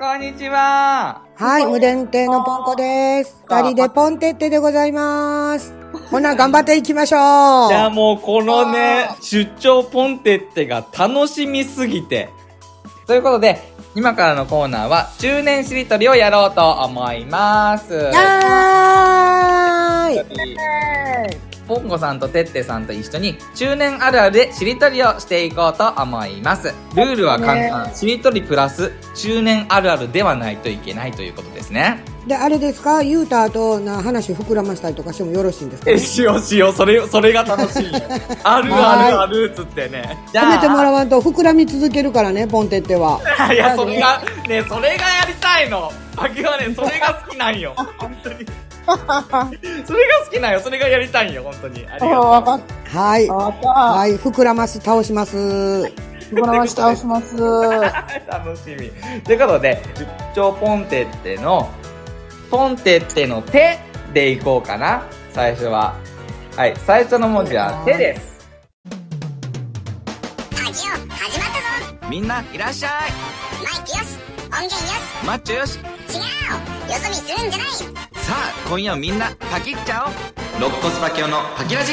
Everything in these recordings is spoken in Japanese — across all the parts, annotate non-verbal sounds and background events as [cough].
こんにちは。はい、無伝亭のポンコです。あ二人でポンテッテでございます。ほな、頑張っていきましょう。[laughs] いや、もうこのね、出張ポンテッテが楽しみすぎて。ということで、今からのコーナーは、中年しりとりをやろうと思います。はーい。ポンコさんとテッテさんと一緒に中年あるあるでしりとりをしていこうと思います。ルールは簡単。しりとりプラス中年あるあるではないといけないということですね。で、あれですか？言うた後な話膨らましたりとかしてもよろしいんですか？え、しようしよう。それ、それが楽しいよ。[laughs] あるあるあるっつってね。じ止めてもらわんと膨らみ続けるからね、ポンテッテは。いや、それが、ね、それがやりたいの。パキはね、それが好きなんよ。本当に。それが好きなんよ。それがやりたいんよ、本当に。ありがとう。[laughs] わかっはい。た。わかっはい、膨らます、倒します。た。膨らまし倒します。[laughs] 楽しみ。ということで、出張ポンテッテの、ポンテッテの手でいこうかな。最初は。はい、最初の文字は手です。ラジオ始まったぞみんないらっしゃいマイクよし音源よしマッチョよし違うよそ見するんじゃないさあ今夜みんなパキッちゃおろっ骨パキオのパキラジ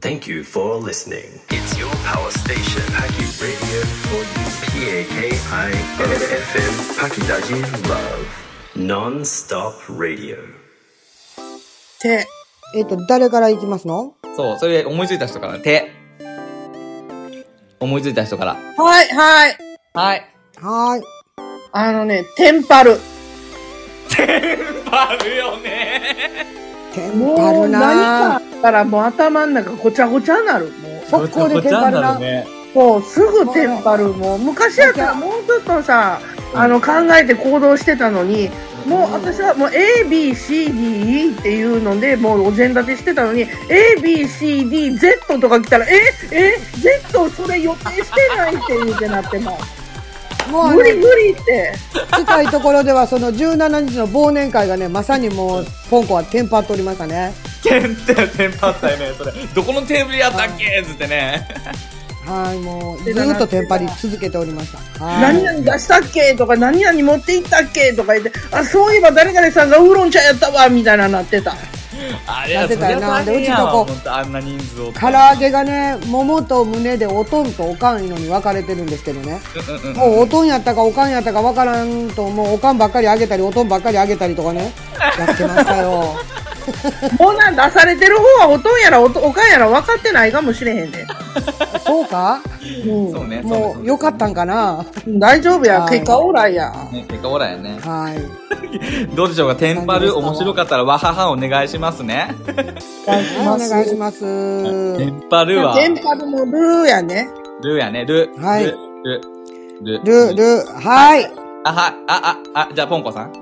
Thank you for listening It's your power station パキラジでえっと誰からいきますの？そうそれ思いついた人からて思いついた人から。はい、はい。はい。はい。あのね、テンパル。あるよね。テンもパるう何かあなったらもう頭の中ごちゃごちゃになる。もう。速攻でテンパるな。ね。もうすぐテンパる。もう昔やったらもうちょっとさ、あの考えて行動してたのに、もう私はもう A, B, C, D, E っていうので、もうお膳立てしてたのに、A, B, C, D, Z とか来たら、え、え、Z それ予定してないって言うてなってももう無理の、無理って。近いところではその17日の忘年会がね、まさにもう、ポンコはテンパっておりましたね。テンテンテンパったよね、それ。どこのテーブルやったっけつってね。はい、もう、ずーっとテンパり続けておりました。はい。何々出したっけとか、何々持って行ったっけとか言って、あ、そういえば誰々さんがウーロン茶やったわ、みたいななってた。あれやってたよなでうちとあんな人数を。唐揚げがね、桃と胸でおとんとおかんのに分かれてるんですけどね。もうおとんやったかおかんやったか分からんと、もうおかんばっかりあげたり、おとんばっかりあげたりとかね、やってましたよ。[laughs] もうなん出されてる方はおとんやらおとおかんやら分かってないかもしれへんで。そうか？うん。そうね。もう、よかったんかな？大丈夫や。はい結果オーライや。ね、結果オーライやね。はい。どうでしょうか、テンパる何ですか面白かったら、わははお願いしますね。はい、お願いします。テンパるは、テンパルもルーやね。ルやね、ル。はいル、ル、ル。ル、ル、はい。あ、は、あ、あ、あ、じゃあ、ポンコさん。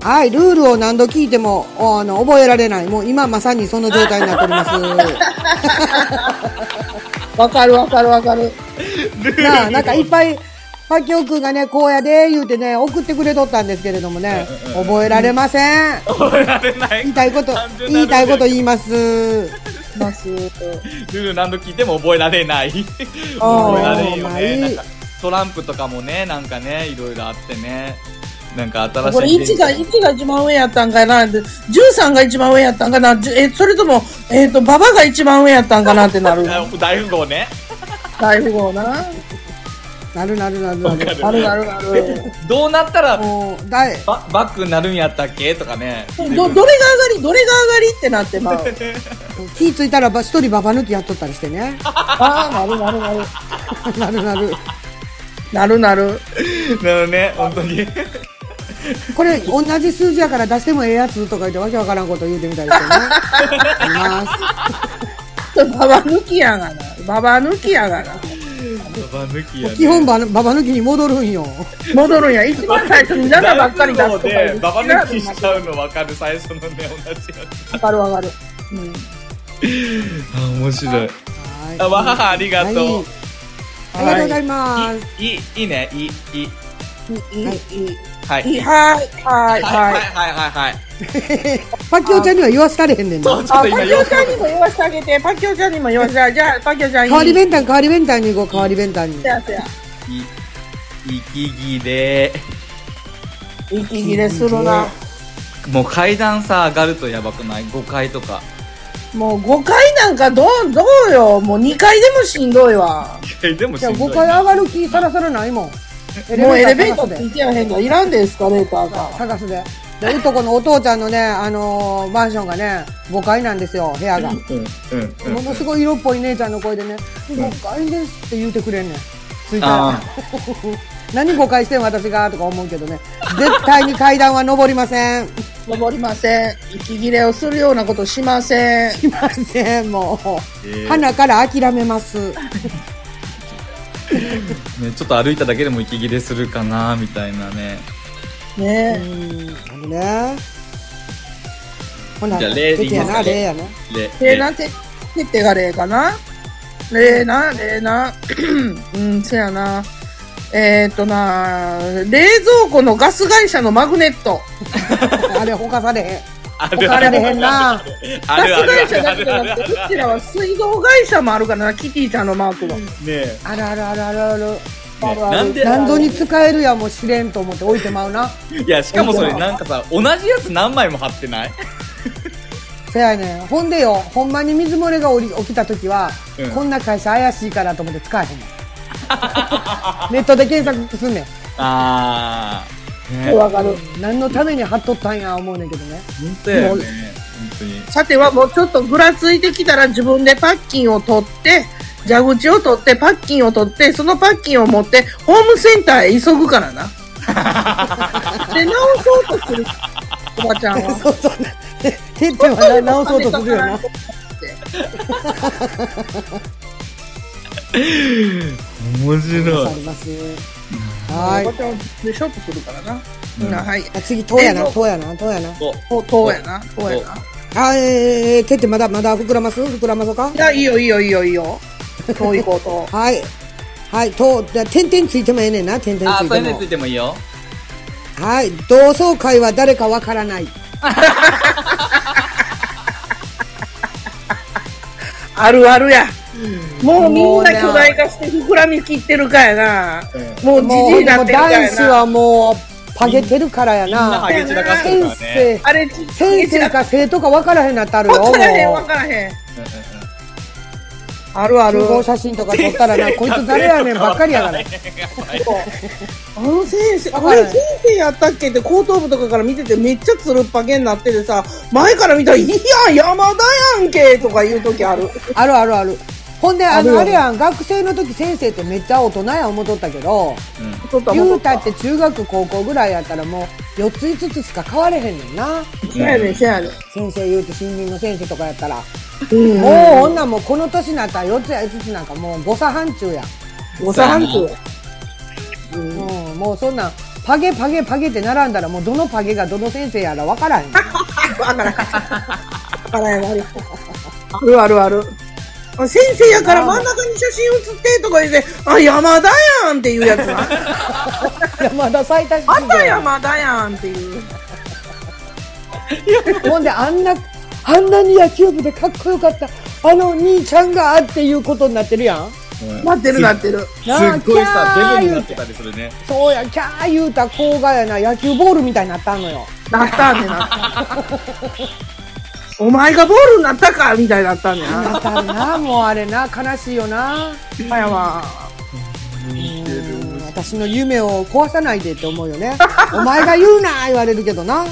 はい、ルールを何度聞いても、おあの、覚えられない。もう今まさにその状態になっております。[laughs] わかるわかるわかる。なあ、なんかいっぱい、パキオくんがね、こうやで、言うてね、送ってくれとったんですけれどもね、覚えられません。覚えられない言い。たいこと言いたいこと言います。ます。ルール何度聞いても覚えられない。あー覚えられんよまあね。なんか、トランプとかもね、なんかね、いろいろあってね。なんか新しい。これ1が、1が一番上やったんかなで ?13 が一番上やったんかなえ、それとも、えっ、と、馬場が一番上やったんかなってなる。あ [laughs] 大富豪ね。大富豪な。なるなるなるなる。あるあるある。どうなったら、ババックになるんやったっけ？とかね。ど、どれが上がりどれが上がりってなってまう。[laughs] 気ぃついたらば一人ババ抜きやっとったりしてね。ああ、なるなるなる。[laughs] なるなる。なるなる。なるね、本当に。[laughs] これ、同じ数字やから出してもええやつとか言ってわけわからんこと言うてみたりしてね。ババ抜きやがな。ババ抜きやがな。ババ抜きやね。基本バババ抜きに戻るんよ。戻るんや。一番最初に7ばっかり出すとかで、ババ抜きしわちゃうの分かる、最初のね、同じやつ。かるわかる。うん。あ、面白い。はいあ、わはは、ありがとう。はいありがとうございます。いい、いいね、いい、いい。いい、いい、いい。はい。いい、はい、はい、はい、はい、はい。はい、はい、はい。[laughs] パキオちゃんには言わせたれへんねんな。パキオちゃんにも言わせてあげて。パキオちゃんにも言わせてあげて。[laughs] じゃあ、パキオちゃんいい。代わり弁当、代わり弁当に行こう、代わり弁当に。息切れ。息切れするな。もう階段さ、上がるとやばくない ?5 階とか。もう5階なんかどう、どうよ。もう2階でもしんどいわ。でもじゃあ5階上がる気さらさらないもん。もうエレベーターでついてやへんの。いらんで、エスカレーターが。探すで。で、うとこのお父ちゃんのね、あのーマンションがね、5階なんですよ、部屋が。ものすごい色っぽい姉ちゃんの声でね、5階ですって言うてくれんねん。着いたらあ。[laughs] 何誤解してん私がとか思うけどね。絶対に階段は登りません。登りません。息切れをするようなことしません。しません、もう。えー花から諦めます。[laughs] ね、ちょっと歩いただけでも息切れするかな、みたいなね。うねん、あのね。ほな、じゃあ例でいいやな、例やな。で、え。なんて、てってが例かな？例な、例な。[clears throat] うん、せやな。えー、っとな、冷蔵庫のガス会社のマグネット。[laughs] あれ、ほかされへん。あほかされへんな。あガスる。ある会社だけじゃなくて、うちらは水道会社もあるからな、キティちゃんのマークが。ねえ。ある。あるある。あるある。ねなんで何度に使えるやもしれんと思って置いてまうな。いや、しかもそれなんかさ、同じやつ何枚も貼ってないせやねん。ほんでよ、ほんまに水漏れが起き起きた時は、うんこんな会社怪しいからと思って使えへんねん。ネットで検索すんねん。あわかる。何のために貼っとったんや思うねんけどね。本当やよね。本当に。さてはもうちょっとぐらついてきたら自分でパッキンを取って、蛇口を取って、パッキンを取って、そのパッキンを持って、ホームセンターへ急ぐからな。[laughs] で、直そうとする、おばちゃんは。そうそう。てってはな直そうとするよな。面白い。あります。はいおば。ちゃんはでショットするからな。はい。あ次、とうやな、とうやな、とうやな。と、とうやな、とうやな。あ、えー、てってまだ、まだ膨らます？膨らまそうか？いや、いいよ、いいよ、いいよ、いいよ。とう行こうと。[laughs] はい。はい、と、じゃあ点々ついてもええねんな、点々あー、ついてもそれにつ。いてもいいよ。はい、同窓会は誰かわからない。[laughs] あるあるや。もうみんもうねな巨大化して膨らみきってるかやな。もうじもう、じいになってるか男やな。子はもう、パゲてるからやな先ね。生、あれ、先生か生徒かわからへんなってあるよ、もう。わからへん、わからへん。あるある集。合写真とか撮ったらな、こいつ誰やねんばっかりやから。あの先生、あれ先生やったっけって後頭部とかから見ててめっちゃつるっぱげになっててさ、前から見たら、いや、山田やんけとか言う時ある。あるあるある。ほんで、あの、あれやん、学生の時先生ってめっちゃ大人や思っとったけど、ちょっと言うたって中学高校ぐらいやったらもう、4つ5つしか変われへんねんな。せやねん、せやねん。先生言うて新任の先生とかやったら。うんもう、ほんなんもうこの年になったら4つや5つなんかもう誤差範疇や。ごさはんく。うん、もうそんなん、パゲパゲパゲって並んだらもうどのパゲがどの先生やらわからへん。[laughs] わからへん。わからへん、ある。あるあるあ先生やから真ん中に写真写ってとか言って、あ、山田やんっていうやつな。まだ最多また山田やんっていう。ほんであんな、あんなに野球部でかっこよかった、あの兄ちゃんがっていうことになってるやん。なってるなってる。すっごいさ、デブになってたりするね。そうや、キャー言うた子がやな、野球ボールみたいになったのよ。なったんねなった。お前がボールになったかみたいになったんねな。なったな、もうあれな、悲しいよな。まやまうん私の夢を壊さないでって思うよね。[laughs] お前が言うな言われるけどな。い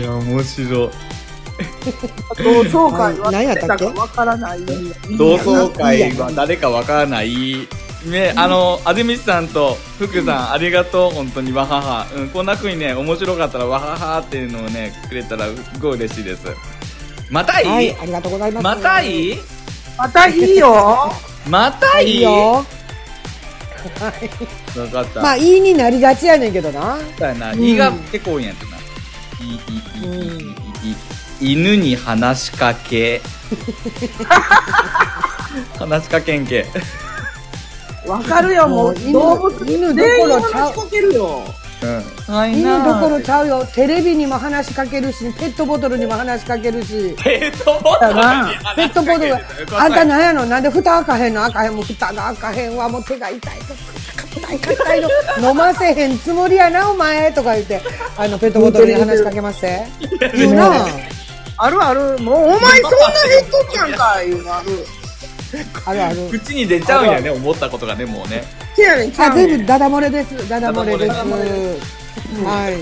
や、面白い。同窓会ははい何やったっけ？わからない。同窓会は誰かわからない。ね、あの、あずみさんと福さん、ありがとう、本当に、わはは。うん、こんな風にね、面白かったら、わははっていうのをね、くれたら、すごい嬉しいです。またいい、はい、ありがとうございます。またいい？またいいよ。[laughs] またいい？いいよ。[laughs] わかった。まあ、いいになりがちやねんけどな。そうやな、いが結構多いんやってな。い、い、い、い、い、い、い、犬に話しかけ。[laughs] 話しかけんけ。わかるよ、もう。犬動物犬どころちゃう。うん。はいいいなところちゃうよ。テレビにも話しかけるし、ペットボトルにも話しかけるし。ペットボトルにペットボトル、あんたなんやの？なんで蓋開かへんの？開かへんもう蓋が開かへんわ。もう手が痛いと。硬い硬いの。飲ませへんつもりやな、お前。とか言って、あの、ペットボトルに話しかけまして。言うな。あるある。もう、お前そんな減っときやんか、いうのある。あるある。口に出ちゃうんやね、思ったことがね、もうね。ちゃあ、うねん全部ダダ漏れです。ダダ漏れです。はい。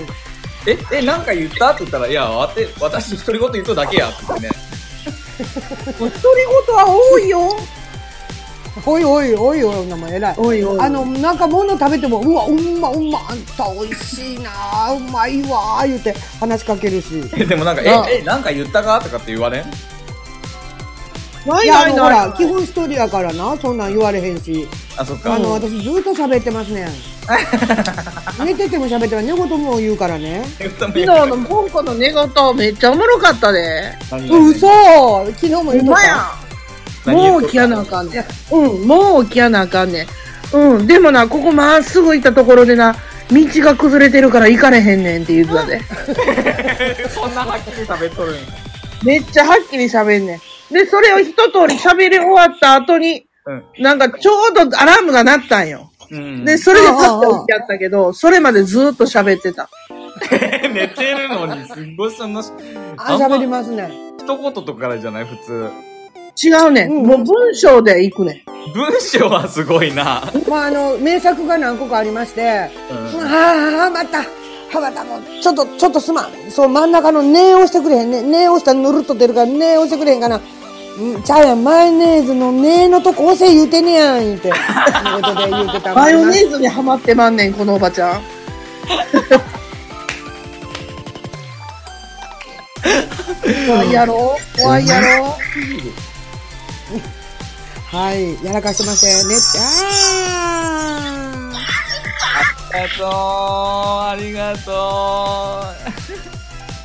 え、え、なんか言った？って言ったら、いや、わて私独り言言っただけや、ってね。独り言は多いよ。おいおいおいおい、名前偉い。おいおい。あの、なんか物食べても、うわ、うんま、うんま、あんた美味しいなうまいわ言うて話しかけるし。えでもなんか、なえ、え、なんか言ったか？とかって言われん？ないいや、あの、ほないないら、基本一人やからな、そんなん言われへんし。あ、そっか。あの、私ずっと喋ってますね。[laughs] 寝てても喋ってます。寝言も言うからね。昨日のポンコの寝言めっちゃおもろかったで。嘘昨日も言うとった。ん。もう起きやなあかんねん。うん、もう起きやなあかんねん。うん、でもな、ここまっすぐ行ったところでな、道が崩れてるから行かれへんねんって言ってたで。[laughs] そんなはっきり食べとるんや。めっちゃはっきり喋んねん。で、それを一通り喋り終わった後に、うん。なんかちょうどアラームが鳴ったんよ。うん。で、それでパッと起きやったけど、それまでずーっと喋ってた。[laughs] 寝てるのに、すっごいその、あ、喋りますね。一言とかからじゃない？普通。違うねん。うんもう文章で行くねん。文章はすごいな。まあ、あの、名作が何個かありまして、うん。はあ、また、はまたもう、ちょっと、ちょっとすまん。そう、真ん中のネ押してくれへんね。ネ押したらぬるっと出るから、ネ押してくれへんかな。うん、ちゃうやん、マヨネーズのネのとこ押せ言うてねやん、言うて。[laughs] 仕事で言うてたマヨネーズにハマってまんねん、このおばちゃん。[laughs] 怖いやろ？怖いやろ？はい、やらかしてましたよね。あありがとう。ありがとう。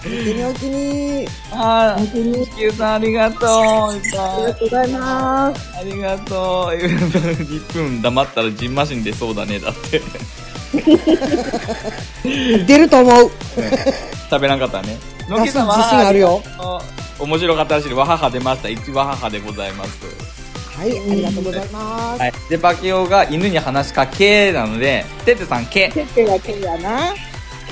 ー。お気にお気に。あー、地球さんありがとう。ありがとうございます。ありがとう。1分黙ったらジンマシン出そうだね、だって。出ると思う。食べなかったね。の自信きさんはあるよ。面白かったらしい。わはは出ました。一わははでございます。はい、ありがとうございます。はい。で、パキオが犬に話しかけなので、てってさんけ。てってがけやな。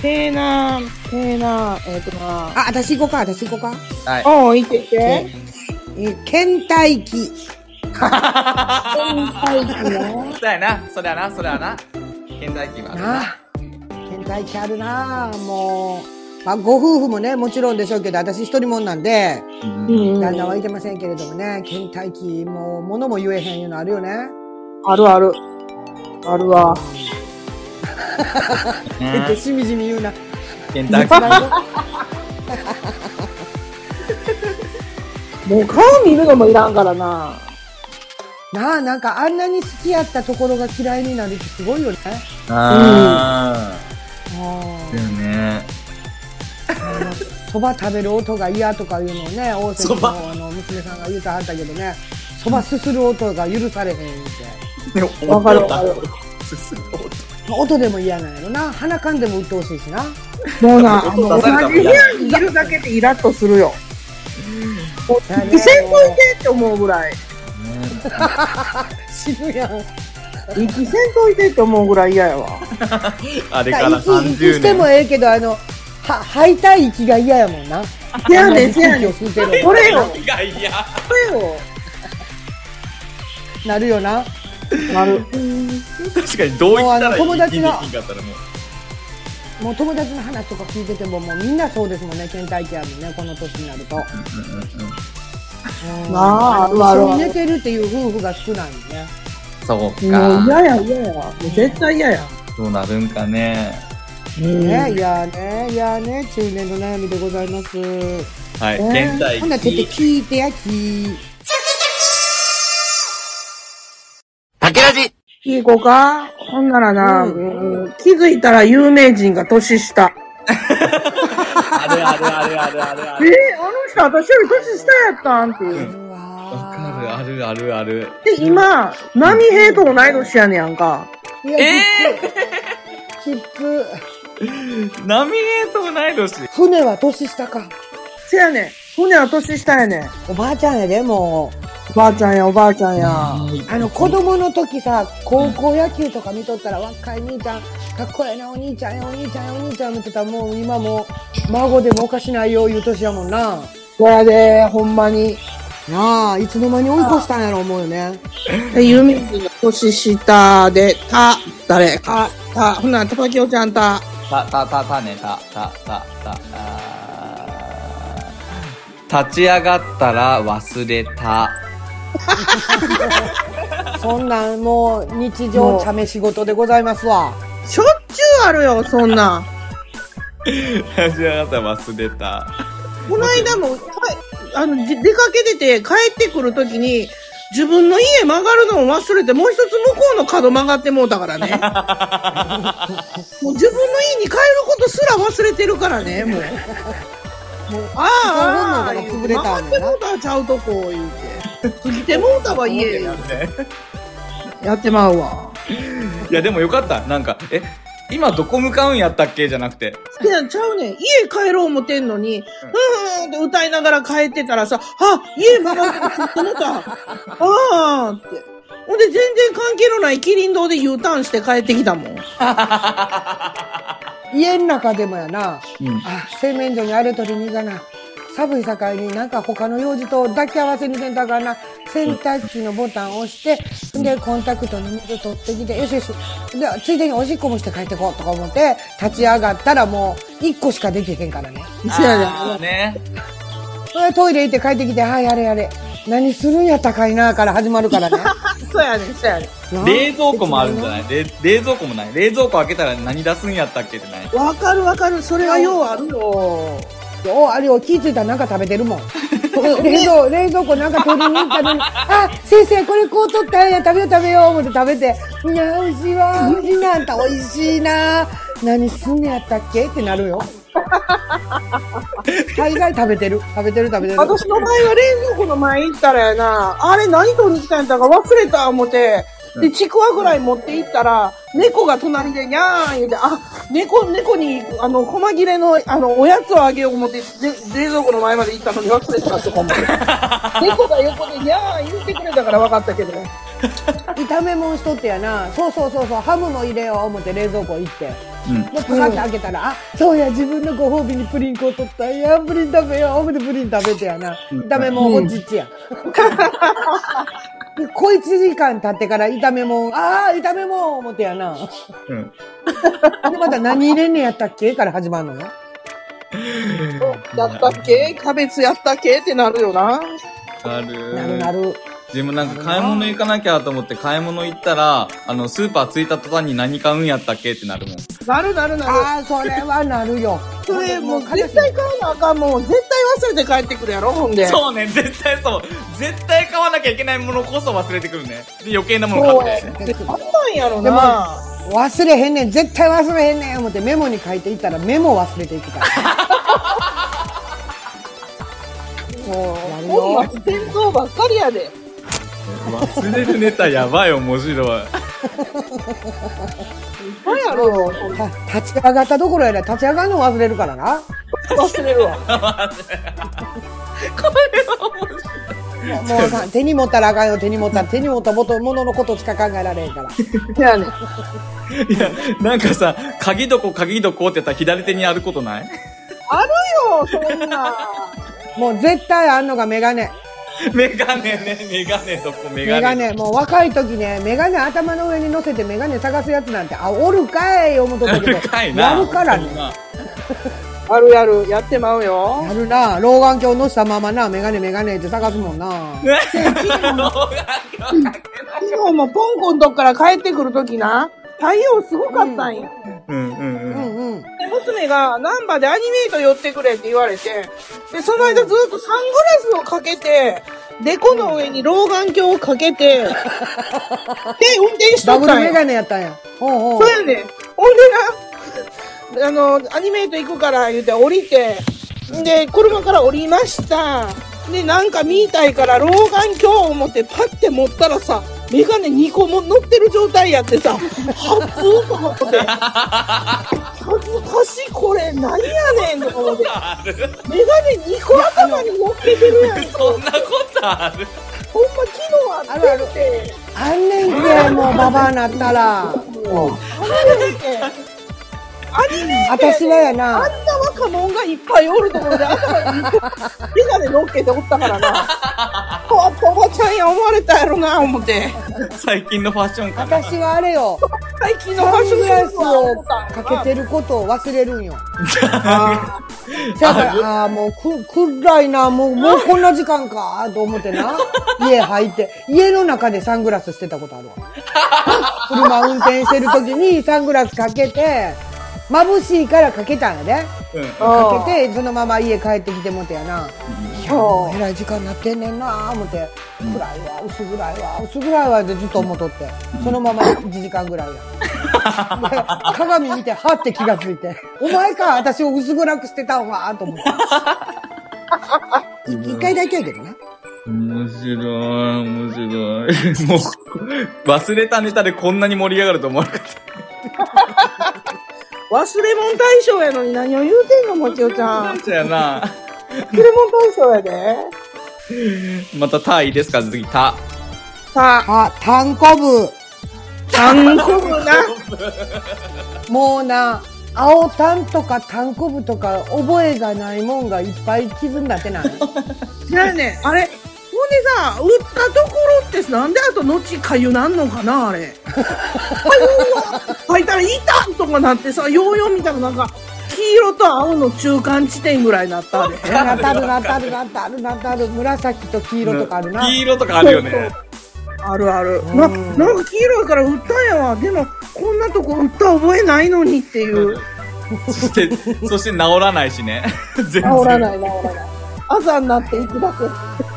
けな、けな、えっ、とな。あ、私行こうか、私行こうか。はい。おう、いけて。えー倦怠期。はい、な。[laughs] そうやな。それやな、それやな。現代機はあるな。倦怠期あるなあもう。まあ、ご夫婦もね、もちろんでしょうけど、私一人もんなんで、うん旦那はいてませんけれどもね、倦怠期、もう、物も言えへんいうのあるよね。あるある。あるわ。えっと、しみじみ言うな。ケンタッキー。よもう顔見るのもいらんからな。なあ、なんかあんなに好きやったところが嫌いになるってすごいよね。ああー。だよね。あ。そば食べる音が嫌とかいうのをね、大関のあの娘さんが言うてはったけどね、そばすする音が許されへんって。わかるわかる。音でも嫌なんやろな。鼻かんでも鬱陶しいしな。もうな、[laughs] 同じ部屋にいるだけでイラッとするよ。もう、そうやね犠牲といてって思うぐらい。死ぬやん。息せんといてって思うぐらい嫌やわ。[laughs] あれから息息30しても年。ええけど、あの、は、吐いたい息が嫌やもんな。せやねん、せやねん。空気を吸うてるのこれよ。これよ。なるよな。なる。確かにどう言ったらいいもうあの友達がいいかったらもう。もう友達の話とか聞いてても、もうみんなそうですもんね、倦怠期あるね、この年になると。うんなあ一緒に寝てるっていう夫婦が少ないね。そうもうか。嫌や、嫌や。もう絶対嫌や。どうなるんかね。うんね、いやね、いやね、中年の悩みでございます。はい。えー現代ほんならちょっと聞いてや、聞いい子かほんならな、うんうん気づいたら有名人が年下。あるあるあるあるあるあえー、あの人私より年下やったんっていう。うわわかる、あるあるある。で、今、波平と同い年やねやんか。いや、えきつ。きつ。ナミエーと同い年。船は年下か。せやねん。船は年下やねん。おばあちゃんやで、もう。おばあちゃんや、おばあちゃんや。あの、子供の時さ、高校野球とか見とったら、若い兄ちゃん、かっこええな、お兄ちゃんや、お兄ちゃんや、お兄ちゃん見てたら、もう今もう、孫でもおかしないよ、いう年やもんな。そやで、ほんまに。なあ、いつの間に追い越したんやろ、思うよね。で、ユミの年下で、た、誰？か、た、ほな、たぱきおちゃんた。た、た、た、たね、た、た、た、た、あー立ち上がったら忘れた。[laughs] そんなん、もう、日常茶目仕事でございますわ。しょっちゅうあるよ、そんなん。立ち上がったら忘れた。この間も、かあの、で出かけてて帰ってくるときに、自分の家曲がるのを忘れて、もう一つ向こうの角曲がってもうたからね。[laughs] もう自分の家に帰ることすら忘れてるからね、もう。[laughs] もう、ああ、曲がってもうたちゃうとこ、言うて。過ぎてもうたわ、家。やってまうわ。いや、でもよかった。なんか、え、今どこ向かうんやったっけじゃなくて。いや、ちゃうねん。家帰ろう思てんのに、ふーんって歌いながら帰ってたらさ、あ、家曲がってるって思った。ああって。ほんで全然関係のないキリン堂で U ターンして帰ってきたもん。[laughs] 家の中でもやな、うん。あ、洗面所にあれ取りに行かな。寒い境になんか他の用事と抱き合わせにせんとあかんな。洗濯機のボタンを押して、で、コンタクトに水取ってきて、よしよし。で、ついでにおしっこもして帰ってこうとか思って、立ち上がったらもう、一個しかできへんからね。せやねトイレ行って帰ってきて、はい、やれやれ。何するんやったかいなから始まるからね。[laughs] そうやねん、そうやね冷蔵庫もあるんじゃない？冷冷蔵庫もない。冷蔵庫開けたら何出すんやったっけってない。わかるわかる。それはようあるよ。おあれを気ぃついたらなんか食べてるもん。[laughs] 冷蔵、冷蔵庫なんか取りに行ったのに、[laughs] あ、先生これこう取ったんや、食べよう食べよう思って食べて、いや、美味しいわ、美味しいな、あんた美味しいな。何すんねやったっけ？ってなるよ。[laughs] 大概食べてる。食べてる食べてる。私の場合は冷蔵庫の前行ったらやな、あれ何取りに来たんやったか忘れた思って、で、ちくわぐらい持って行ったら、猫が隣でにゃーん言うて、あ、猫、猫に、あの、細切れの、あの、おやつをあげよう思って、で冷蔵庫の前まで行ったのに忘れたとか思って。[laughs] 猫が横でにゃーん言ってくれたから分かったけどね。炒め物しとってやな。そうそうそうそう、ハムも入れよう思って冷蔵庫行って。うん。で、パカって開けたら、あ、そうや、自分のご褒美にプリン粉を取ったんや、プリン食べよう、思ってプリン食べてやな。炒め物おちっちや。[laughs] で小一時間経ってから炒め物、ああ、炒め物思ってやな。うん。で、また何入れんねやったっけから始まるのよ。やったっけ？キャベツやったっけ？ってなるよな。ある。なるなる。でもなんか買い物行かなきゃと思って買い物行ったら、あの、スーパー着いた途端に何買うんやったっけってなるもん。なるなるなる。ああ、それはなるよ。それもう絶対買わなあかんもん。絶対忘れて帰ってくるやろ、ほんで。そうね、絶対そう。絶対買わなきゃいけないものこそ忘れてくるね。で、余計なもの買ってあんなんやろでもな。忘れへんねん、絶対忘れへんねん、思ってメモに書いていったらメモ忘れていくから。[laughs] もう、本よ。末転倒ばっかりやで。忘れるネタやばい面白い。何やろよ。た立ち上がったところやで、立ち上がるの忘れるからな。忘れるわ。[laughs] もうさ、手に持ったらあかんよ、手に持ったら。手に持ったもののことしか考えられへんから。いや、なんかさ、鍵どこ鍵どこって言ったら左手にあることない？あるよ、そんな。もう絶対あんのがメガネ。[laughs] メガネね、メガネどこメガネ。メガネ。もう若い時ね、メガネ頭の上に乗せてメガネ探すやつなんて、あ、おるかい思っとったやけど。るかいな。やるからね。あるやる。やってまうよ。やるな。老眼鏡乗したままな、メガネメガネって探すもんな。[laughs] 昨日もポンコンとこから帰ってくるときな、太陽すごかったんや。うんうんううん。んうん。で、娘が、ナンバーでアニメート寄ってくれって言われて、で、その間ずっとサングラスをかけて、デコの上に老眼鏡をかけて、[laughs] で、運転しとダブルったんや。メガネやったんや。ほうほうそう。やねん。ほんでな、あの、アニメート行くから言うて降りて、で、車から降りました。で、なんか見たいから老眼鏡を持ってパッて持ったらさ、メガネ2個も乗ってる状態やってさ、初と思って。恥ずかしい、これ、何やねんとか思って。あるメガネ2個頭に乗っけてるやん。そんなことある？ほんま昨日あってて。あんねんて、もうババアなったら。あんねんて。アニメ私はやあんな、な若者がいっぱいおるところで頭にメガネ乗っけておったからな。変わったおばちゃんや思われたやろな、思って。最近のファッションかな私はあれよ、最近のフサンァッショングラスをかけてることを忘れるんよ。あだから、[laughs] ああー、もうく、暗いな、もう、もうこんな時間か、と思ってな。家入って、家の中でサングラスしてたことあるわ。[laughs] 車運転してる時にサングラスかけて、眩しいからかけたんやで。うんかけて、そのまま家帰ってきてもてやな。いや、もうえらい時間になってんねんな思って。暗いわ、薄暗いわ、薄暗いわってずっと思っとって。そのまま1時間ぐらいや。で [laughs] 鏡見て、はって気がついて。お前か、私を薄暗くしてたんわ、と思って。一回だけやけどな。面白い、面白い。もう、忘れたネタでこんなに盛り上がると思わなかった。忘れ物大賞やのに何を言うてんの、もちおちゃん。そうやな。忘れ物大賞やで。またタイですか次、タ。さあ、あ、タンコブ。タンコブな。[laughs] もうな、青タンとかタンコブとか覚えがないもんがいっぱい傷になってない。じゃあね、あれ、ほんでさ、打ったところってなんであと後かゆなんのかな、あれ。かゆわ。書いたら、いたとかなってさ、ヨーヨー見たらなんか、黄色と青の中間地点ぐらいになったで。なたるなたるなたるなたる紫と黄色とかあるな。黄色とかあるよね。あるある。うんな、なんか黄色いから打ったんやわ。でも、こんなとこ打った覚えないのにっていう。そして、そして治らないしね。全然。治らない、治らない。あざになっていくだけ。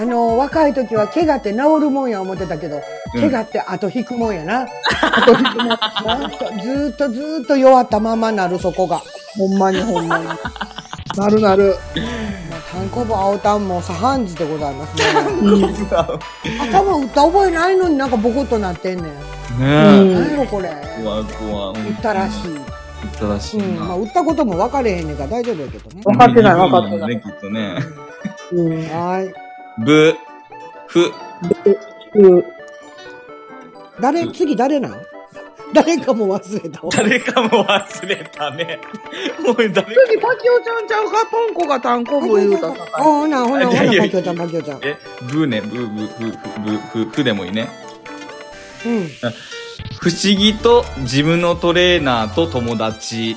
あの、若い時は怪我って治るもんや思ってたけど、うん怪我って後引くもんやな。後引くもん。なんかずーっとずーっと弱ったままなるそこが。ほんまにほんまに。なるなる。まあ、タンコブ青タンも左半時でございますね。頭打った覚えないのになんかボコッとなってんねん。ね何やろこれ。え。怖い怖い。打ったらしい。正しいうん。まあ、な。打ったことも分かれへんねんから大丈夫やけどね。分かってない分かってないね、きっとね。うん。はい。ぶ、ふ、うん誰、次誰なん？[laughs] 誰かも忘れたわ。誰かも忘れたね。[laughs] もう誰か。次、パキオちゃんちゃうか？ポンコがタンコブ言うたさかい。ほな、ほな、ほな、パキオちゃん、パキオちゃん。え、ぶね、ぶ、ぶ、ふ、ふ、ふ、ふでもいいね。うん。不思議と自分のトレーナーと友達。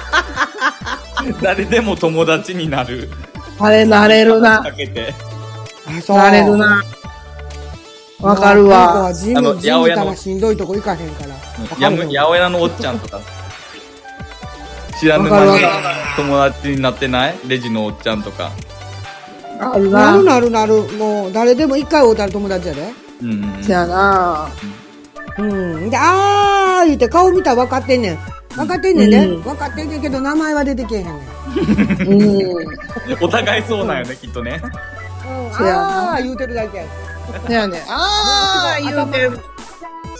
[laughs] 誰でも友達になる。あれ、なれるな。かけて。あ、そう。なれるな。わかるわ。あのム、ジムか八百屋のらしんどいとこ行かへんから。やむ、八百屋のおっちゃんとか。知らぬ間に友達になってない？レジのおっちゃんとか。あるなるな。なるなる。もう、誰でも一回会うたら友達やで。うんうん。せやな。うん。で、あー言うて顔見たら分かってんねん。分かってんねんね。うん分かってんねんけど、名前は出てけえへんねん。うん。お互いそうなんよね、きっとね。うんあー言うてるだけや。せやね。あー言うて。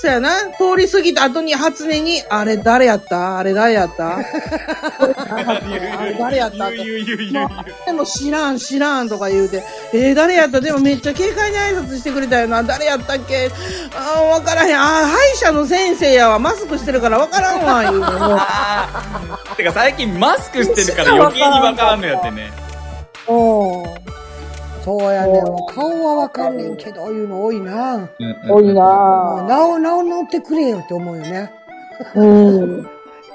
そやな。通り過ぎた後に初音に、あれ誰やった？あれ誰やった？[laughs] あれ誰やった？でも知らん知らんとか言うて、えー、誰やった？でもめっちゃ軽快に挨拶してくれたよな。誰やったっけ？あー、わからへん。あー、歯医者の先生やわ。マスクしてるからわからんわ、言うの。あ [laughs] ーてか最近マスクしてるから余計にわからんのやってね。おそうやねん。もう顔は分かんねんけど、いうの多いな。うん多いななお、なお乗ってくれよって思うよね。うん。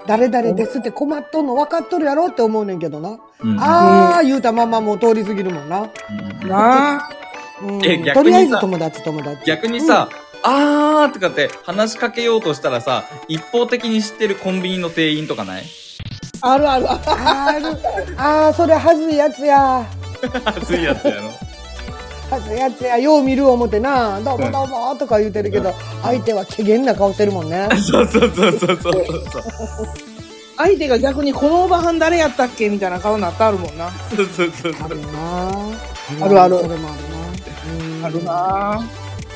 誰々ですって困っとんの分かっとるやろって思うねんけどな。うんあー言うたままもう通り過ぎるもんな。うんなうん、え逆にさとりあえず友達友達。逆にさ、あーとかって話しかけようとしたらさ、一方的に知ってるコンビニの店員とかない？あるあるある。ある。[laughs] あー、それはずいやつや。[laughs] 熱いやつやろ。はずいやつや。よう見る思てな。どうもどうもとか言うてるけど、相手は怪げな顔してるもんね。[laughs] そうそうそうそうそうそう。相手が逆にこのおばはん誰やったっけみたいな顔になってあるもんな。そうそうそうそう。あるなあるあるそれもあるな。うんあるな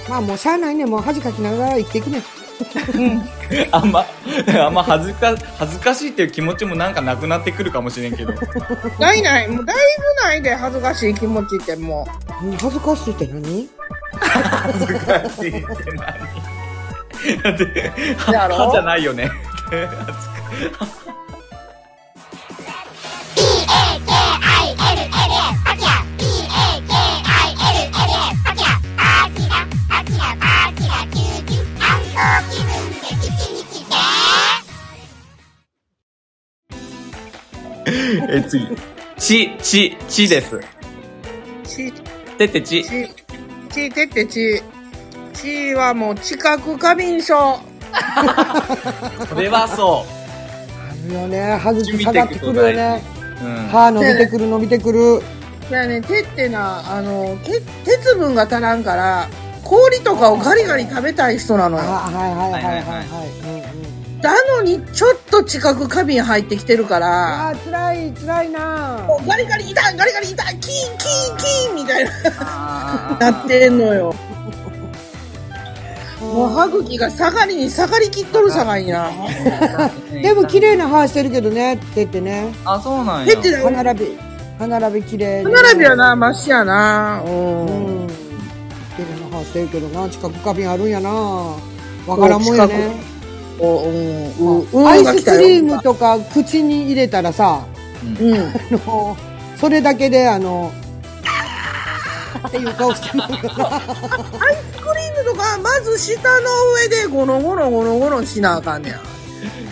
まあもうしゃあないね。もう恥かきながら生きていくね。[laughs] あんま、[laughs] あんま恥ずか、恥ずかしいっていう気持ちもなんかなくなってくるかもしれんけど。[laughs] ないない。もうだいぶないで、恥ずかしい気持ちってもう。うん恥ずかしいって何？恥ずかしいって何？だって、歯じゃないよね。え、次。ち、ち、ちです。ち、てってち。ち、ちてってち。ちはもう知覚過敏症。それはそあるよね。歯茎下がってくるよね。う。うん。歯伸びてくる伸びてくる。いやね、手ってな、あの、け鉄分が足らんから、氷とかをガリガリ食べたい人なのあ、よ。はいはいはいはいはい。なのに、ちょっと知覚過敏入ってきてるから、あー、辛い辛いなガリガリ痛いガリガリ痛いキーンキーンキーンみたいな、あなってんのよ。もう歯茎が下がりに下がりきっとるさがいいな。[laughs] でも綺麗な歯してるけどね、手ってね。あ、そうなんや。手って歯並び、歯並び綺麗歯並びはな、マシやな。う。うんん。綺麗な歯してるけどな、近く過敏あるんやな。わからんもんやね。おうん。うん。アイスクリームとか口に入れたらさ、うん。あの、それだけであの、っていう顔してる。アイスクリームとか、まず下の上でゴロゴロゴロゴロしなあかんねや。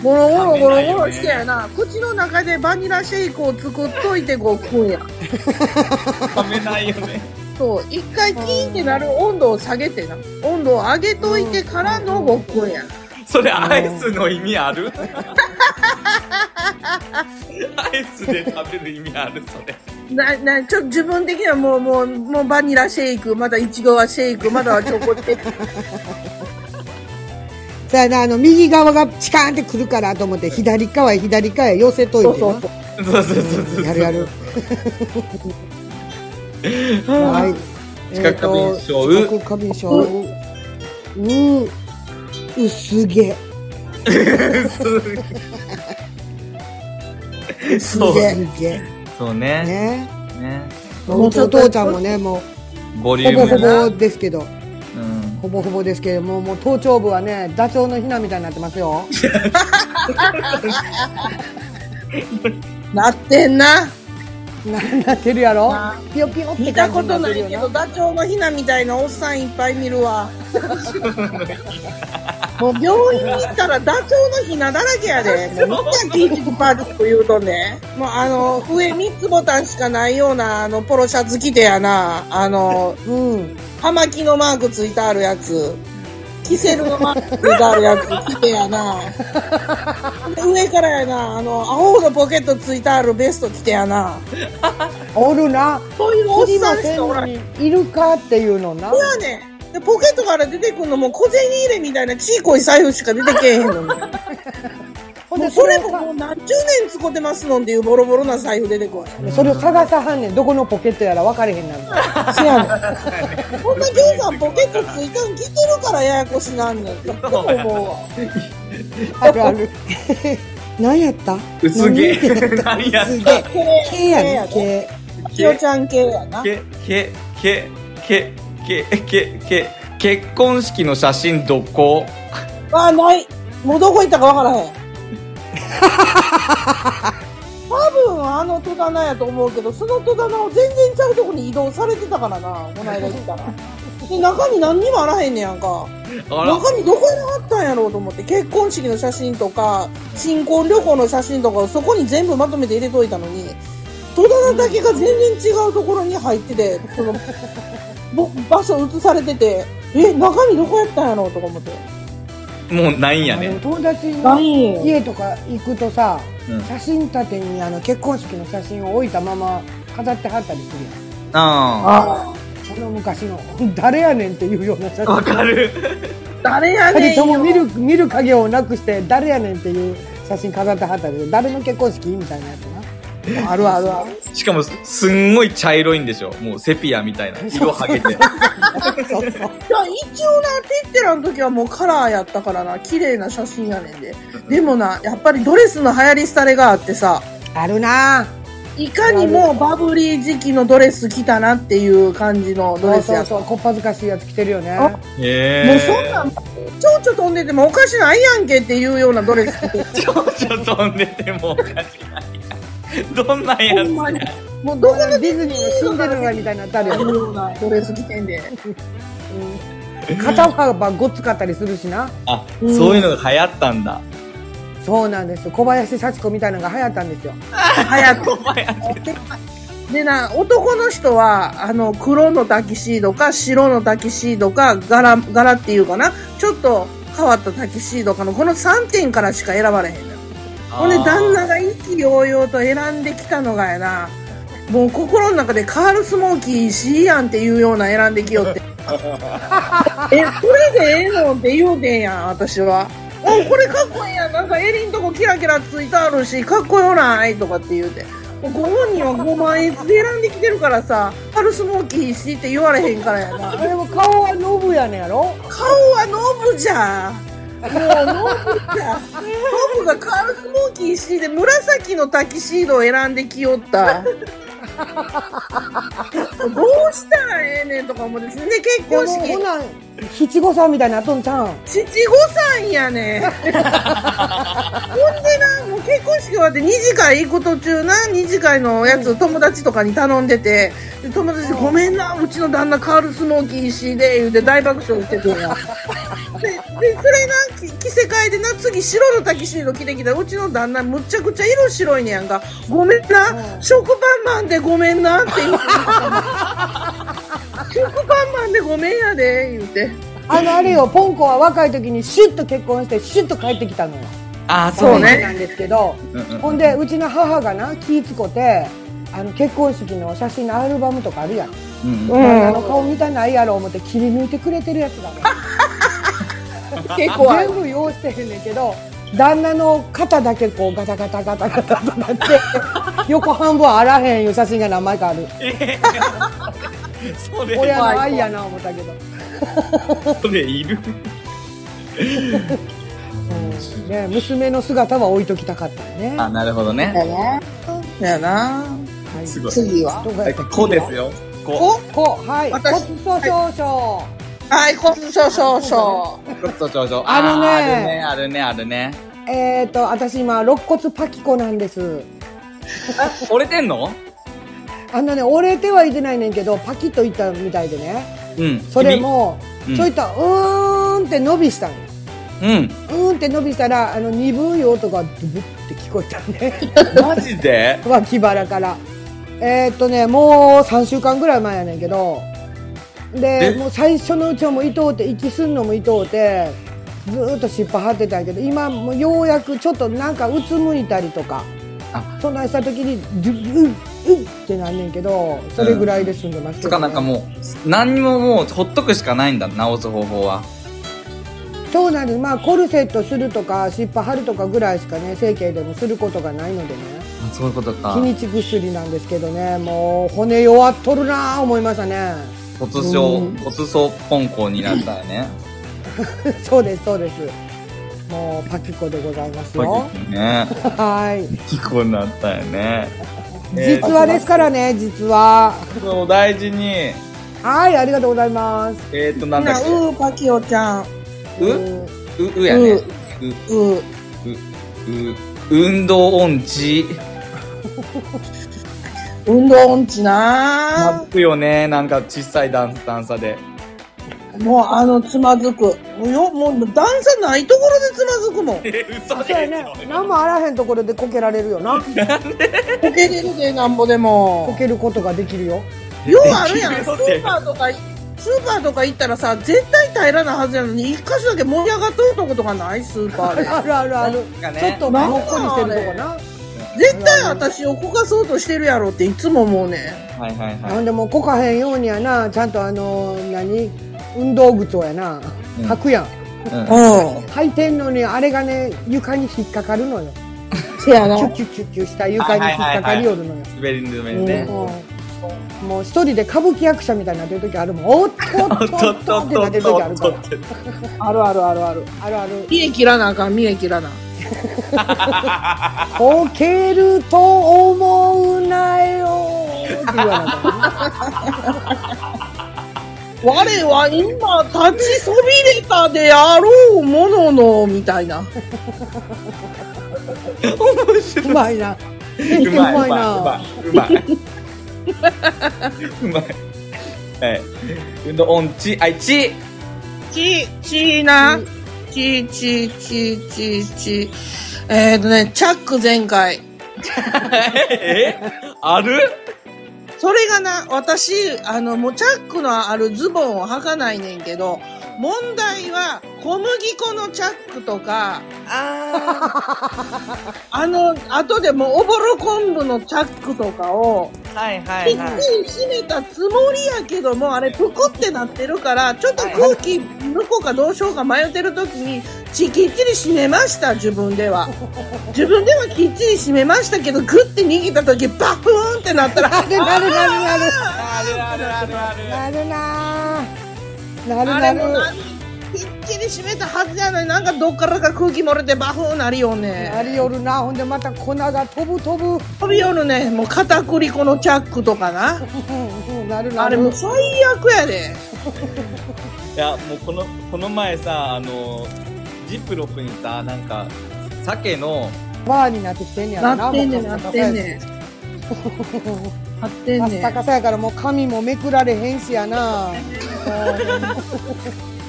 ゴロゴロゴロゴロしてやな、口の中でバニラシェイクを作っといてごっくんや。噛めないよね。そう、一回キーンってなる温度を下げてな。温度を上げといてからのごっくんや。それアイスの意味ある？アイスで食べる意味あるそれ。な、な、ちょっと自分的にはもう、もう、もうバニラシェイク、まだイチゴはシェイク、まだはチョコチェック。[laughs] さあな、あの、右側がチカーンってくるからと思って、左側へ左側へ寄せといてな。そうそうそうそう。やるやる。[laughs] はい。知覚過敏症えーと知覚過敏症。う、う、薄毛。[laughs] そう。そうね。ね。ね。もううちお父ちゃんもね、もボう、ほぼほリュームな。ぼですけど、うん。ほぼほぼですけども、もう頭頂部はね、ダチョウのひなみたいになってますよ。[laughs] なってんな。な、なってるやろ？なピヨピヨって見たことないけど。ダチョウのひなみたいなおっさんいっぱい見るわ。[laughs] もう病院に行ったらダチョウのひなだらけやで。もうみんなピーチクパーチク言うとんね。もうあの、上3つボタンしかないようなあの、ポロシャツ着てやな。あの、うん。葉巻のマークついてあるやつ。キセルのマークついてあるやつ着てやな。で上からやな、あの、アホのポケットついてあるベスト着てやな。おるな。そういうおっさんしかおらん。にいるかっていうのな。そうやねん。で、ポケットから出てくるのも小銭入れみたいなちいこい財布しか出てけえへんのに。ほんで、もうそれももう何十年使ってますのんっていうボロボロな財布出てこい。それを探さはんねん。どこのポケットやら分かれへんなんだ。[laughs] せやねん。[laughs] こんなジョーさんポケットついたん着てるからややこしなんねんって。思うわ。あるある。[laughs] 何やった？薄毛何何やった？薄毛。毛やね、ちゃん系やな。け、け、け、け、け、け、け、結婚式の写真どこ？あ、ない。もうどこ行ったかわからへん。[laughs] 多分あの戸棚やと思うけど、その戸棚を全然ちゃうとこに移動されてたからな、この間行ったら。[laughs] で、中に何にもあらへんねやんか。中身どこにあったんやろうと思って、結婚式の写真とか、新婚旅行の写真とかをそこに全部まとめて入れといたのに、戸棚だけが全然違うところに入ってて、その、[laughs] ぼ場所移されてて、え、中身どこやったんやろうとか思って。もうないんやね。友達なのい家とか行くとさ、うん写真立てにあの結婚式の写真を置いたまま飾ってはったりするああやん。その昔の、誰やねんっていうような写あ。わ真。かる。誰やねんとも見よる、見る影をなくして、誰やねんっていう写真飾ってはったり。誰の結婚式みたいなやつな。あるあるある。しかも、すんごい茶色いんでしょ。もうセピアみたいな。色はげて。いや、一応な、テッテラの時はもうカラーやったからな、綺麗な写真やねんで。でもな、やっぱりドレスの流行り廃れがあってさ、あるな。いかにもバブリー時期のドレス着たなっていう感じのドそレスやそうそう、こっぱずかしいやつ着てるよね。へもうそんなん、蝶々飛んでてもおかしないやんけっていうようなドレス着て。ちょちょ飛んでてもおかしない。[laughs] どんなんやつほんまに。もうどどこのディズニーのシンデレラみたいになってあるよ。ようなドレス着てんで。肩幅ごっつかったりするしな。あ、そういうのが流行ったんだ。そうなんです。小林幸子みたいなのが流行ったんですよ。[laughs] 早く。でな、男の人は、あの、黒のタキシードか、白のタキシードか、柄、柄っていうかな、ちょっと変わったタキシードかの、この3点からしか選ばれへんのよ。ほんで、旦那が意気揚々と選んできたのがやな、もう心の中でカールスモーキーしいやんっていうような選んできよって。[laughs] え、これでええのって言うてんやん、私は。おこれかっこいいやん。なんか襟んとこキラキラついてあるし、かっこよないとかって言うて。ご本人は5万円で選んできてるからさ、カールスモーキーしって言われへんからやな。あれも顔はノブやねんやろ？顔はノブじゃ。もうノブがカールスモーキーしで紫のタキシードを選んできよった。[laughs] どうしたらええねんとか思ってですね、結婚式ほ。な、七五三みたいになっとんちゃうん。七五三やねん。ほんでな、もう結婚式終わって二次会行く途中な、二次会のやつ友達とかに頼んでて、で友達でごめんな、うちの旦那カールスモーキー石で、言うて大爆笑しててんや。[laughs] で、で、それな、き着せ替えでな、次白のタキシード着てきたら、うちの旦那むっちゃくちゃ色白いねやんか。ごめんな、食パンマンでごめんなって言って。食パンマンでごめんやで、言うて。あの、あれよ、ポンコは若い時にシュッと結婚して、シュッと帰ってきたのよ。あ、そうねなんですけど、うんうんほんで、うちの母がな、気ぃつこて、あの、結婚式の写真のアルバムとかあるやん。うんうん旦那の顔見たないやろ思って切り抜いてくれてるやつがね。結構全部用意してへんねんけど、旦那の肩だけこうガタガタガタガタとなって、横半分あらへんいう写真が何枚かある。[laughs] それ親の愛やな思ったけど。[laughs] それいるうんね、娘の姿は置いときたかったよね。あ、なるほどね。やな。はいすごい。次は？どこですよ。こ。おこ、はい。骨私粗しょう症。はい、こそうそうそ骨粗しょう症。あるねーあるね、あるね、あるね。えっ、ー、と、私今、肋骨パキコなんです。[laughs] 折れてんの？あのね、折れてはいてないねんけど、パキッといったみたいでね。うん。それも、君ちょいと、うーんって伸びしたんよ。うん。うーんって伸びしたら、あの、鈍い音がドゥブって聞こえたね。[laughs] マジで？[laughs] 脇腹から。えーっとね、もう3週間ぐらい前やねんけど、で、えもう最初のうちはもう糸うて、息すんのも糸うて、ずーっと尻尾張ってたんやけど、今もうようやくちょっとなんかうつむいたりとか、あそんなんした時に、ドゥうっ、うっってなんねんけど、それぐらいで済んでますけど、つかなんかもう、何にももうほっとくしかないんだ、治す方法は。そうなんです。まあ、コルセットするとか、尻尾張るとかぐらいしかね、整形でもすることがないのでね。あそういうことか日。にち薬なんですけどね、もう骨弱っとるなぁ思いましたね。骨粗、骨粗ポンコになったよね。[laughs] そうです、そうです。もうパキコでございますよ。ね。[laughs] はい。キコになったよね。えー実話ですからね、実話。お大事に。はい、ありがとうございます。えっ、ー、と、う。なんだっな、うー、パキオちゃん。け。う？うんう、うやね。う、うー。う、う、運動音痴。[laughs] 運動音痴ななくよね。なんか小さい段段差で。もうあの、つまずく。よ、もう段差ないところでつまずくもん。[laughs] え、嘘そうやね。何もあらへんところでこけられるよな。こけれるで、なんぼでこも。けることができるよ。ようあるやん。スーパーとか、スーパーとか行ったらさ、絶対平らなはずやのに、一箇所だけ盛り上がっとるとことかない？スーパーで。あるあるある。ねちょっともっこりしてるとこな。絶対私をこかそうとしてるやろっていつも思うねはいはいはなんでもこかへんようにやな、ちゃんとあの、何運動靴をやな、うん履くやん。い。うん。履いてんのに、あれがね、床に引っかかるのよ。[laughs] せやなキュ。ッキュッキュッキュした床に引っかかりよるのよ。滑り止めね。うんもう一人で歌舞伎役者みたいになってる時あるもん。おっとっとっとってなってる時あるから。あるあるあるある。あるある。見え切らなあかん、見え切らな。[laughs] 溶けると思うなよって言わなあか [laughs] 我は今立ちそびれたであろうものの、みたいな。んうまいな。ううまい、うまい、うまな。い。うまい。うまい。はい。運動音痴、はい、痴。ち、ちな。ち、ち、ち、ち、ち。えーとね、チャック全開。えあるそれがな、私、あの、もうチャックのあるズボンを履かないねんけど、問題は小麦粉のチャックとか、あの、後でもうおぼろ昆布のチャックとかを、はいはきっちり締めたつもりやけども、あれ、ぷくってなってるから、ちょっと空気抜こうかどうしようか迷ってる時に、ち、きっちり締めました、自分では。自分ではきっちり締めましたけど、グッて握った時、バフーンってなったら、なるなるなる。あるあるあるある。なるななるあなる。れもなきっちり締めたはずやのになんかどっからか空気漏れてバフーンなりよなね。りよるな。ほんでまた粉が飛ぶ飛ぶ。飛びよるね。もう片栗粉のチャックとかな。なるなる。あれもう最悪やで。いや、もうこの、この前さ、あの、ジップロックにさ、なんか、鮭の、バーになってきてんねやろなってんねなってんねん。なってんねん真っ逆。さやからもう髪もめくられへんしやな。[laughs]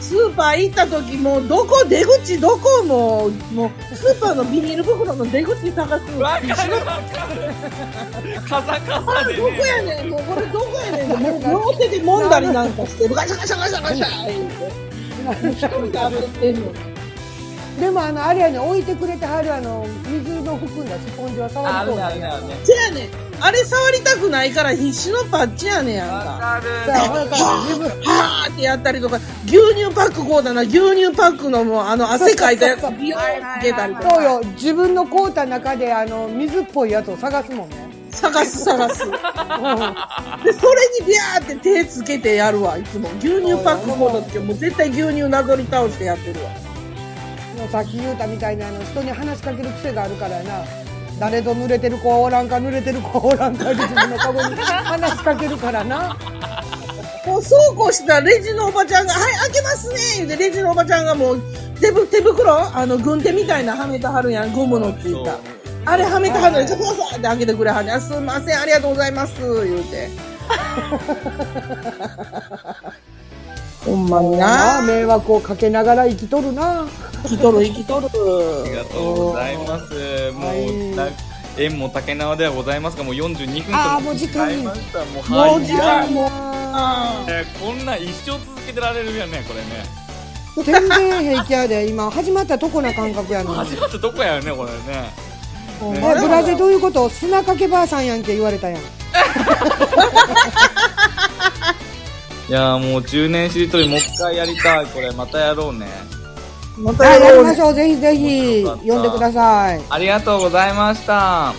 スーパー行った時もうどこ出口どこもう、もうスーパーのビニール袋の出口探す。わかるわかる。カサカサでどこね。やねんもうこれどこやねんもう両手で揉んだりなんかして、ガシャガシャガシャガシャ言うて。一人で歩ってんのに。でもあの、あれやね、置いてくれてはるあの、水の含んだスポンジは触りそうあるあるね。せやねん。あれ触りたくないから必死のパッチやねんやんか。はーってやったりとか、牛乳パックこうだな、牛乳パックのもうあの汗かいたやつビヨーン出たりとか。そうよ、自分の凍った中であの、水っぽいやつを探すもんね。探す探す。で、それにビャーって手つけてやるわ、いつも。牛乳パックもだってもう絶対牛乳なぞり倒してやってるわ。もうさっき言うたみたいにあの、人に話しかける癖があるからやな。誰と濡れてる子はおらんか、濡れてる子はおらんか自分のカゴに話しかけるからな。もうそうこうしたらレジのおばちゃんが、はい、開けますね言うて、レジのおばちゃんがもう、手ぶ手袋あの、軍手みたいなはめてはるやん、ゴムのついた。あれはめてはるのに、そうそうって開けてくれはんねすいません、ありがとうございます、言うて。ほんまにな。迷惑をかけながら生きとるな。生きとる、生きとる。ありがとうございます。もはい縁も竹縄ではございますが、もう42分ともう時間使いました。もう、時間も、あねこんなん一生続けてられるやね、これね。全然平気やで、今始まったとこな感覚やのに。始まったとこやよね、これね。ほんえまやブラジルどういうこと？砂かけばあさんやんけ言われたやん。[laughs] いやーもう10年しりとりもう一回やりたい。これまたやろうね。またはい、ややろうねりましょう。ぜひぜひ、呼んでください。ありがとうございました。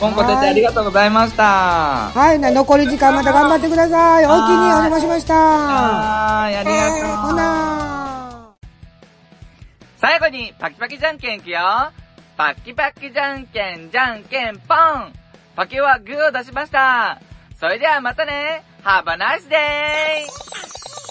ポンコ先生ありがとうございました。はい、な残り時間また頑張ってください。おおきにお邪魔しました。はーい、ありがとう。ほな最後にパキパキじゃんけんいくよ。パキパキじゃんけんじゃんけんポンパキはグーを出しました。それではまたね Have a nice day! [laughs]